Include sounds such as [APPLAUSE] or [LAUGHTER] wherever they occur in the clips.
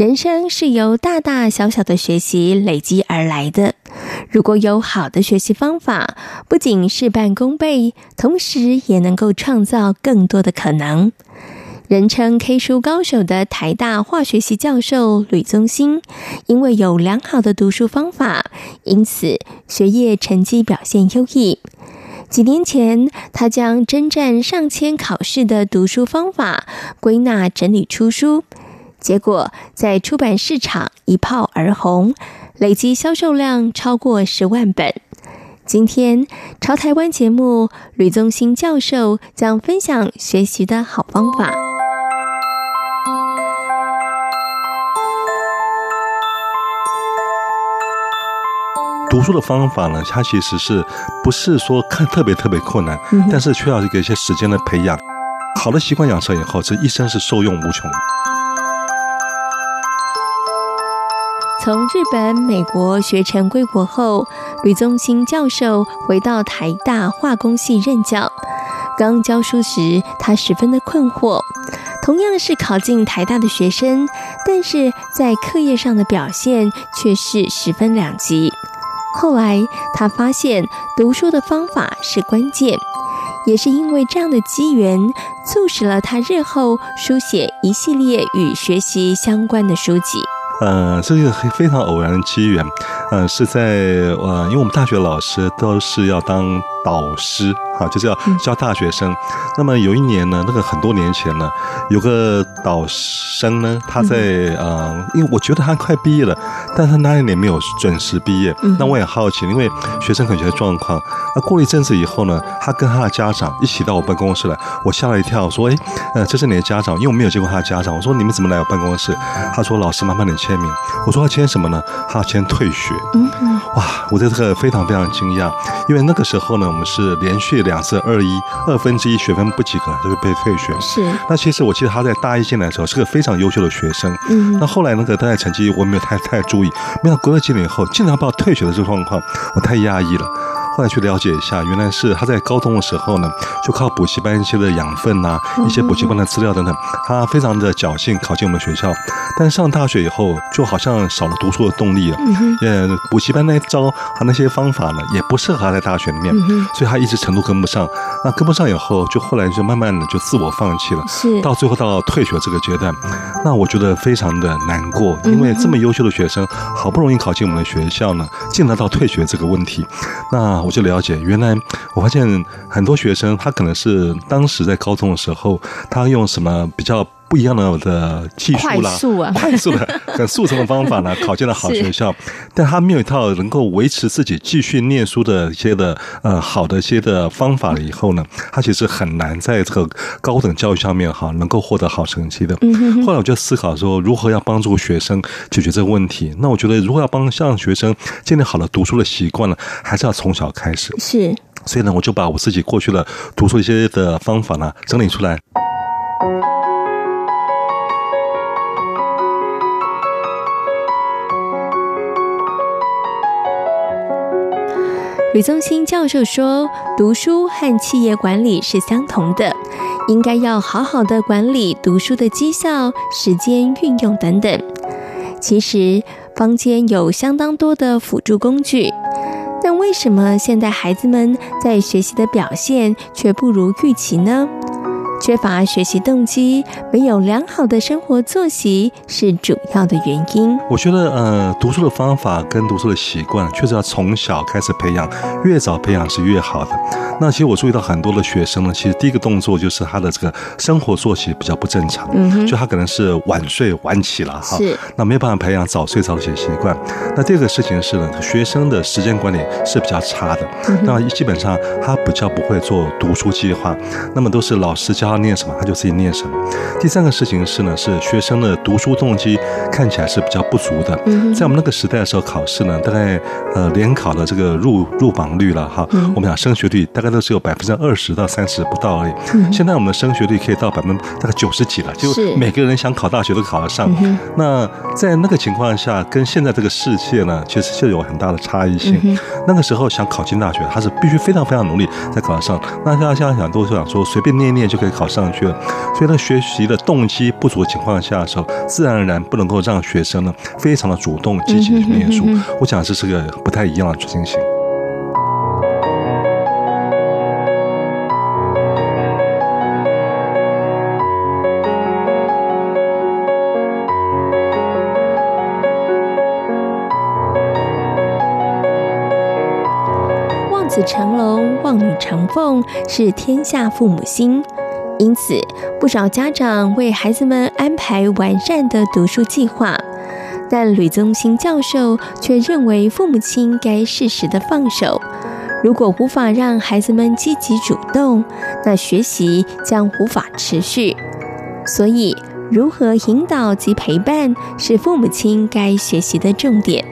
人生是由大大小小的学习累积而来的。如果有好的学习方法，不仅事半功倍，同时也能够创造更多的可能。人称 K 书高手的台大化学系教授吕宗兴，因为有良好的读书方法，因此学业成绩表现优异。几年前，他将征战上千考试的读书方法归纳整理出书。结果在出版市场一炮而红，累计销售量超过十万本。今天朝台湾节目，吕宗兴教授将分享学习的好方法。读书的方法呢，它其实是不是说看特别特别困难，嗯、但是需要一个一些时间的培养，好的习惯养成以后，这一生是受用无穷。从日本、美国学成归国后，吕宗兴教授回到台大化工系任教。刚教书时，他十分的困惑。同样是考进台大的学生，但是在课业上的表现却是十分两极。后来他发现读书的方法是关键，也是因为这样的机缘，促使了他日后书写一系列与学习相关的书籍。呃，这是一个非常偶然的机缘，呃，是在呃，因为我们大学老师都是要当导师。啊，就是要教大学生。那么有一年呢，那个很多年前呢，有个导生呢，他在呃，因为我觉得他快毕业了，但是他那一年没有准时毕业。那我也好奇，因为学生可能的状况。那过了一阵子以后呢，他跟他的家长一起到我办公室来，我吓了一跳，说：“哎，呃，这是你的家长？”因为我没有见过他的家长。我说：“你们怎么来我办公室？”他说：“老师，麻烦你签名。”我说：“他签什么呢？”他要签退学。嗯嗯。哇，我在这个非常非常惊讶，因为那个时候呢，我们是连续。两次二一二分之一学分不及格就会被退学。是。那其实我记得他在大一进来的时候是个非常优秀的学生。嗯。那后来那个他的成绩我没有太太注意，没想到隔了几年以后竟然把我退学的这个状况，我太压抑了。后来去了解一下，原来是他在高中的时候呢，就靠补习班一些的养分呐、啊，一些补习班的资料等等，他非常的侥幸考进我们学校。但上大学以后，就好像少了读书的动力了。嗯呃，补习班那一招和那些方法呢，也不适合他在大学里面，所以他一直程度跟不上。那跟不上以后，就后来就慢慢的就自我放弃了。是。到最后到退学这个阶段，那我觉得非常的难过，因为这么优秀的学生，好不容易考进我们的学校呢，竟然到退学这个问题。那我就了解，原来我发现很多学生，他可能是当时在高中的时候，他用什么比较不一样的的技术啦，快速啊，快速的 [LAUGHS] 很速成的方法呢，考进了好学校，但他没有一套能够维持自己继续念书的一些的呃好的一些的方法了以后呢，他其实很难在这个高等教育上面哈能够获得好成绩的。后来我就思考说，如何要帮助学生解决这个问题？那我觉得，如果要帮向学生建立好的读书的习惯呢，还是要从小开始。是，所以呢，我就把我自己过去的读书一些的方法呢整理出来。吕宗兴教授说：“读书和企业管理是相同的，应该要好好的管理读书的绩效、时间运用等等。其实坊间有相当多的辅助工具，但为什么现在孩子们在学习的表现却不如预期呢？”缺乏学习动机，没有良好的生活作息是主要的原因。我觉得，呃，读书的方法跟读书的习惯，确实要从小开始培养，越早培养是越好的。那其实我注意到很多的学生呢，其实第一个动作就是他的这个生活作息比较不正常，嗯，就他可能是晚睡晚起了哈，是，那没有办法培养早睡早起的习惯。那第二个事情是呢，学生的时间管理是比较差的，那基本上他比较不会做读书计划，那么都是老师教他念什么，他就自己念什么。第三个事情是呢，是学生的读书动机看起来是比较不足的，嗯在我们那个时代的时候考试呢，大概呃联考的这个入入榜率了哈，我们讲升学率大概都是有百分之二十到三十不到而已。现在我们的升学率可以到百分大概九十几了，就每个人想考大学都考得上。那在那个情况下，跟现在这个世界呢，其实就有很大的差异性。那个时候想考进大学，他是必须非常非常努力才考得上。那大家现在想都是想说随便念念就可以考上去了，所以呢，学习的动机不足的情况下的时候，自然而然不能够让学生呢非常的主动积极的去念书。我讲这是个不太一样的情形。望女成凤，是天下父母心。因此，不少家长为孩子们安排完善的读书计划。但吕宗兴教授却认为，父母亲该适时的放手。如果无法让孩子们积极主动，那学习将无法持续。所以，如何引导及陪伴，是父母亲该学习的重点。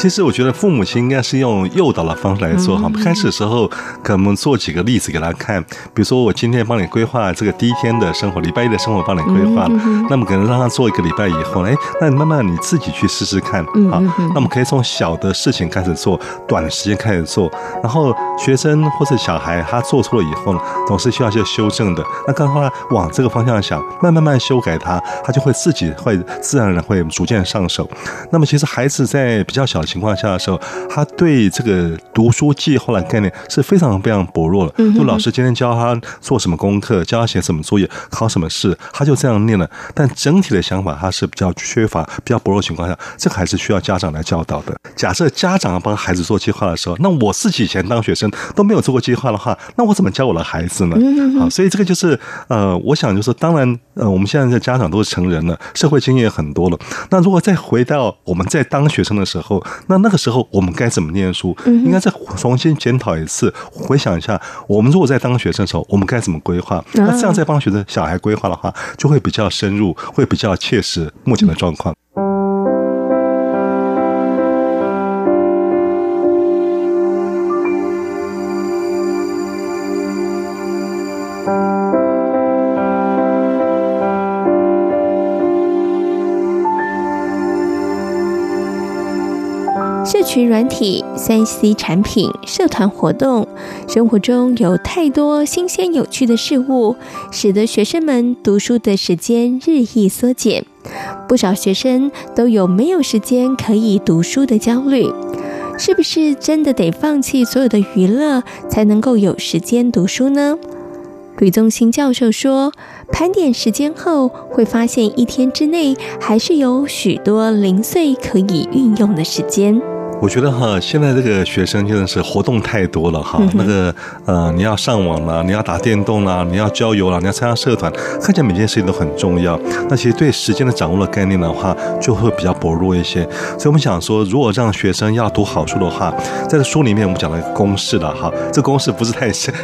其实我觉得父母亲应该是用诱导的方式来做哈。开始的时候，可能做几个例子给他看，比如说我今天帮你规划这个第一天的生活，礼拜一的生活帮你规划了。那么可能让他做一个礼拜以后，哎，那你慢慢你自己去试试看啊。那么可以从小的事情开始做，短时间开始做。然后学生或者小孩他做错了以后呢，总是需要一些修正的。那刚刚他往这个方向想，慢慢慢修改他，他就会自己会自然而然会逐渐上手。那么其实孩子在比较小。情况下的时候，他对这个读书计划的概念是非常非常薄弱的。就老师今天教他做什么功课，教他写什么作业，考什么试，他就这样念了。但整体的想法他是比较缺乏、比较薄弱的情况下，这个还是需要家长来教导的。假设家长要帮孩子做计划的时候，那我自己以前当学生都没有做过计划的话，那我怎么教我的孩子呢？好，所以这个就是呃，我想就是当然呃，我们现在的家长都是成人了，社会经验也很多了。那如果再回到我们在当学生的时候，[LAUGHS] 那那个时候我们该怎么念书？应该再重新检讨一次，回想一下，我们如果在当学生的时候，我们该怎么规划？那这样再帮学生小孩规划的话，就会比较深入，会比较切实目前的状况。社群软体、三 C 产品、社团活动，生活中有太多新鲜有趣的事物，使得学生们读书的时间日益缩减。不少学生都有没有时间可以读书的焦虑。是不是真的得放弃所有的娱乐，才能够有时间读书呢？吕宗兴教授说，盘点时间后，会发现一天之内还是有许多零碎可以运用的时间。我觉得哈，现在这个学生真的是活动太多了哈。那个呃，你要上网了，你要打电动了，你要郊游了，你要参加社团，看起来每件事情都很重要。那其实对时间的掌握的概念的话，就会比较薄弱一些。所以我们想说，如果让学生要读好书的话，在这书里面我们讲了一个公式了哈。这公式不是太深，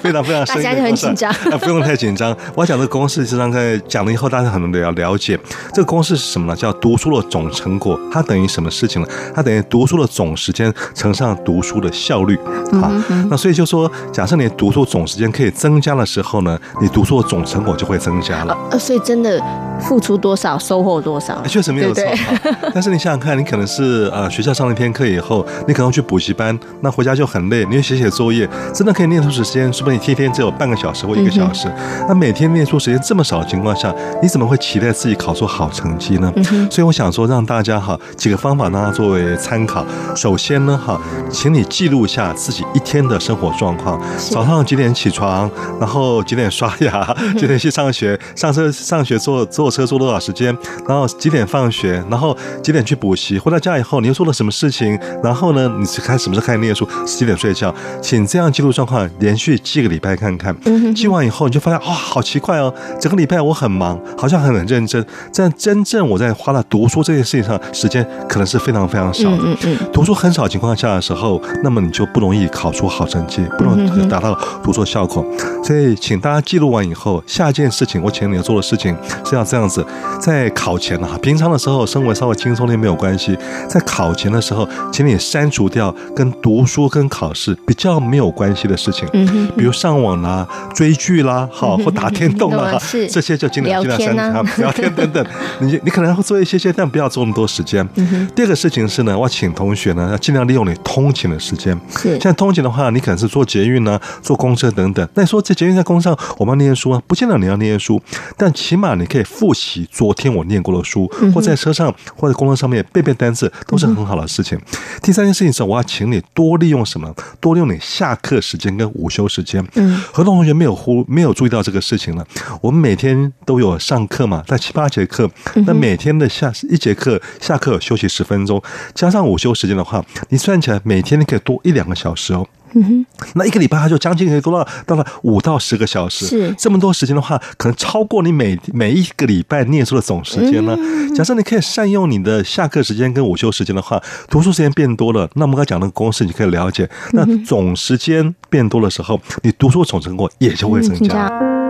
非常非常深，大家就很紧张，不用太紧张。我要讲这个公式，实际上在讲了以后，大家很能了了解。这个公式是什么呢？叫读书的总成果，它等于什么事情呢？它等于读。读书的总时间乘上读书的效率，啊，那所以就说，假设你读书总时间可以增加的时候呢，你读书的总成果就会增加了。呃，所以真的付出多少，收获多少，确实没有错。[LAUGHS] 但是你想想看，你可能是呃学校上了一天课以后，你可能去补习班，那回家就很累，你要写写作业，真的可以念书时间，说不定你天天只有半个小时或一个小时。那每天念书时间这么少的情况下，你怎么会期待自己考出好成绩呢？所以我想说，让大家哈几个方法让他作为参考。首先呢，哈，请你记录一下自己一天的生活状况。早上几点起床，然后几点刷牙，几点去上学，上车上学坐坐车坐多少时间，然后几点放学，然后几点去补习，回到家以后你又做了什么事情，然后呢，你是开什么时候开始念书，几点睡觉，请这样记录状况，连续记个礼拜看看。记完以后你就发现，哇、哦，好奇怪哦，整个礼拜我很忙，好像很很认真，但真正我在花了读书这件事情上时间，可能是非常非常少的。嗯嗯，读书很少情况下的时候，那么你就不容易考出好成绩，不容易达到读书效果。所以，请大家记录完以后，下一件事情，我请你要做的事情是要这样子，在考前啊，平常的时候生活稍微轻松点没有关系，在考前的时候，请你删除掉跟读书跟考试比较没有关系的事情，嗯，比如上网啦、追剧啦，好或打电动啦，这些就尽量尽量删除，聊 [LAUGHS] 天等等，你你可能会做一些些，但不要做那么多时间。第二个事情是呢，我请同学呢要尽量利用你通勤的时间，是。像通勤的话，你可能是坐捷运呢、坐公车等等，那你说这捷运在公车上我们要念书啊，不见得你要念书，但起码你可以复习昨天我念过的书，或在车上或者工作上面背背单词，都是很好的事情。第三件事情是，我要请你多利用什么？多利用你下课时间跟午休时间。嗯，很多同学没有忽没有注意到这个事情了。我们每天都有上课嘛，在七八节课，那每天的下一节课下课休息十分钟，加上午休时间的话，你算起来每天你可以多一两个小时哦。嗯哼，那一个礼拜他就将近可以做到到了五到十个小时，是。这么多时间的话，可能超过你每每一个礼拜念书的总时间呢。假设你可以善用你的下课时间跟午休时间的话，读书时间变多了，那我们刚才讲的公式你可以了解，那总时间变多的时候，你读书总成果也就会增加。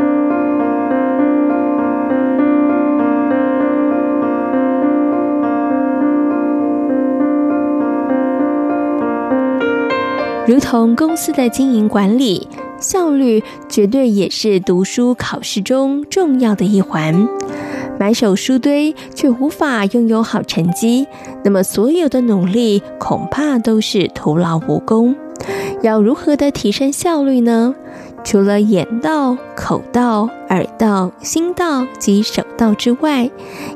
如同公司的经营管理，效率绝对也是读书考试中重要的一环。满手书堆却无法拥有好成绩，那么所有的努力恐怕都是徒劳无功。要如何的提升效率呢？除了眼到、口到、耳到、心到及手到之外，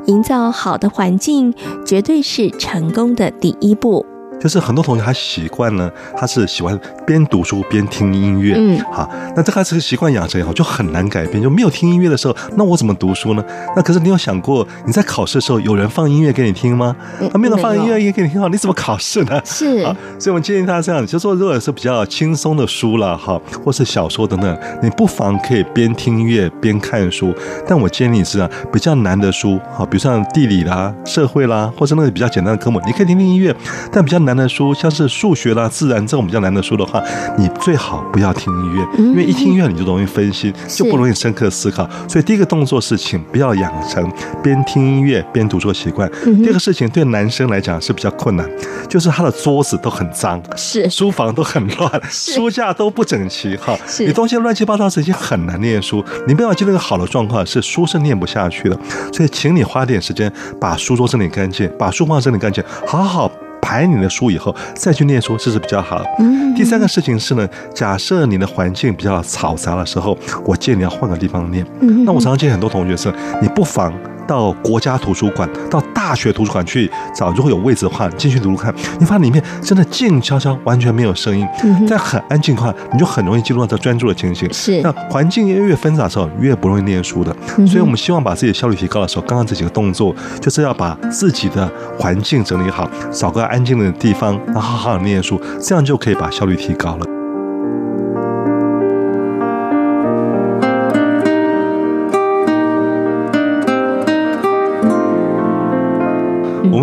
营造好的环境绝对是成功的第一步。就是很多同学他习惯呢，他是喜欢边读书边听音乐，嗯，好，那这个是习惯养成以后就很难改变。就没有听音乐的时候，那我怎么读书呢？那可是你有想过，你在考试的时候有人放音乐给你听吗？他没有放音乐也给你听好，你怎么考试呢？[LAUGHS] 是，所以我们建议他这样，就说如果是比较轻松的书了哈，或是小说等等，你不妨可以边听音乐边看书。但我建议你是啊，比较难的书，好，比如像地理啦、社会啦，或者那个比较简单的科目，你可以听听音乐，但比较难的书，像是数学啦、自然这种比较难的书的话，你最好不要听音乐，因为一听音乐你就容易分心，就不容易深刻思考。所以第一个动作是，请不要养成边听音乐边读书的习惯。第二个事情对男生来讲是比较困难，就是他的桌子都很脏，是书房都很乱，书架都不整齐，哈，你东西乱七八糟，已经很难念书。你不要进入一个好的状况，是书是念不下去的。所以，请你花点时间把书桌整理干净，把书房整理干净，好好。排你的书以后再去念书，这是比较好的。第三个事情是呢，假设你的环境比较嘈杂的时候，我建议你要换个地方念。嗯那我常常见很多同学是，你不妨。到国家图书馆、到大学图书馆去找，如果有位置的话，进去读读看。你发现里面真的静悄悄，完全没有声音，在很安静的话，你就很容易进入到这专注的情形。是，那环境越越纷杂的时候，越不容易念书的。所以我们希望把自己的效率提高的时候，刚刚这几个动作，就是要把自己的环境整理好，找个安静的地方，然后好好念书，这样就可以把效率提高了。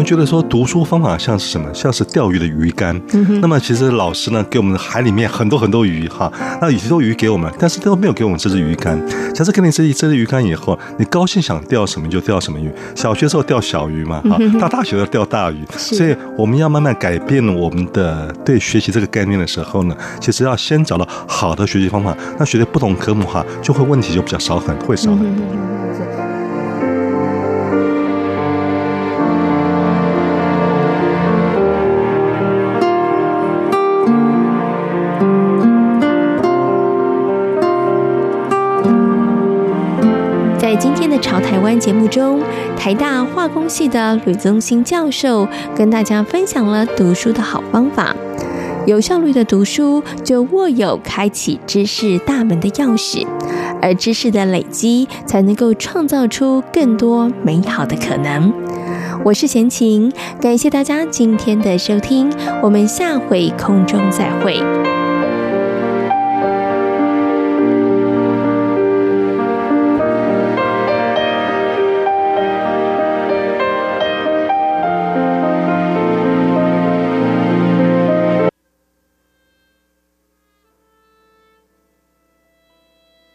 们觉得说读书方法像是什么？像是钓鱼的鱼竿。那么其实老师呢，给我们海里面很多很多鱼哈，那许多鱼给我们，但是都没有给我们这支鱼竿。假设给你这这支鱼竿以后，你高兴想钓什么就钓什么鱼。小学时候钓小鱼嘛，哈，到大学要钓大鱼。所以我们要慢慢改变我们的对学习这个概念的时候呢，其实要先找到好的学习方法。那学的不同科目哈，就会问题就比较少很，会少很多。今天的潮台湾节目中，台大化工系的吕宗兴教授跟大家分享了读书的好方法。有效率的读书，就握有开启知识大门的钥匙，而知识的累积，才能够创造出更多美好的可能。我是闲情，感谢大家今天的收听，我们下回空中再会。